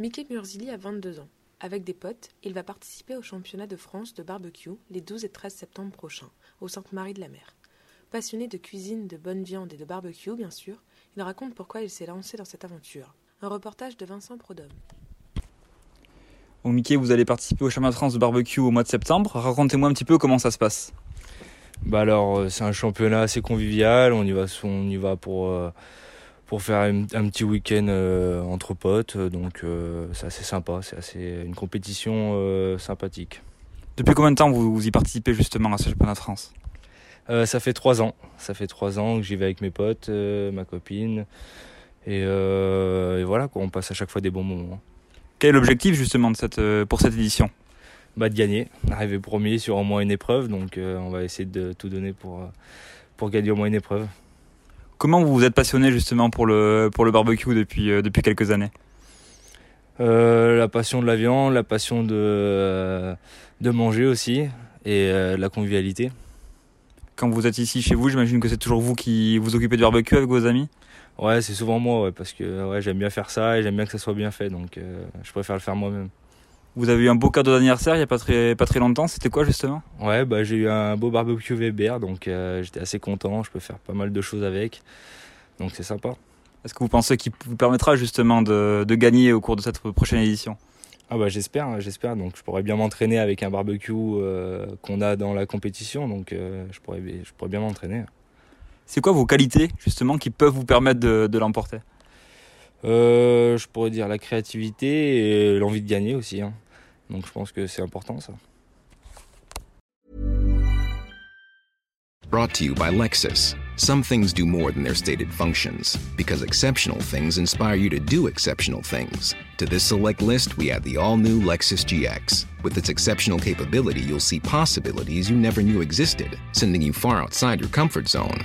Mickey Murzilli a 22 ans. Avec des potes, il va participer au championnat de France de barbecue les 12 et 13 septembre prochains, au Sainte-Marie de la Mer. Passionné de cuisine, de bonne viande et de barbecue, bien sûr, il raconte pourquoi il s'est lancé dans cette aventure. Un reportage de Vincent Prodhomme. Bon, Mickey, vous allez participer au championnat de France de barbecue au mois de septembre. Racontez-moi un petit peu comment ça se passe. Bah alors, euh, c'est un championnat assez convivial. On y va, on y va pour, euh, pour faire un, un petit week-end euh, entre potes. Donc, euh, c'est assez sympa. C'est assez une compétition euh, sympathique. Depuis combien de temps vous, vous y participez justement à ce championnat de France? Euh, ça fait trois ans. Ça fait trois ans que j'y vais avec mes potes, euh, ma copine. Et, euh, et voilà, quoi, on passe à chaque fois des bons moments. Quel est l'objectif justement de cette, euh, pour cette édition? Bah, de gagner, arriver premier sur au moins une épreuve. Donc, euh, on va essayer de tout donner pour, euh, pour gagner au moins une épreuve. Comment vous vous êtes passionné justement pour le, pour le barbecue depuis, euh, depuis quelques années? Euh, la passion de la viande, la passion de, euh, de manger aussi et la convivialité. Quand vous êtes ici chez vous, j'imagine que c'est toujours vous qui vous occupez du barbecue avec vos amis? Ouais, c'est souvent moi, ouais, parce que ouais, j'aime bien faire ça et j'aime bien que ça soit bien fait, donc je préfère le faire moi-même. Vous avez eu un beau cadeau d'anniversaire il n'y a pas très, pas très longtemps, c'était quoi justement? Ouais, bah, j'ai eu un beau barbecue Weber, donc euh, j'étais assez content, je peux faire pas mal de choses avec, donc c'est sympa. Est-ce que vous pensez qu'il vous permettra justement de, de gagner au cours de cette prochaine édition? Ah bah j'espère, j'espère, donc je pourrais bien m'entraîner avec un barbecue euh, qu'on a dans la compétition, donc euh, je, pourrais, je pourrais bien m'entraîner. C'est quoi vos qualités justement qui peuvent vous permettre de, de l'emporter? Euh, je pourrais dire la créativité et l'envie de gagner aussi. hein. Donc je pense que c'est important ça. Brought to you by Lexus. Some things do more than their stated functions, because exceptional things inspire you to do exceptional things. To this select list, we add the all new Lexus GX. With its exceptional capability, you'll see possibilities you never knew existed, sending you far outside your comfort zone.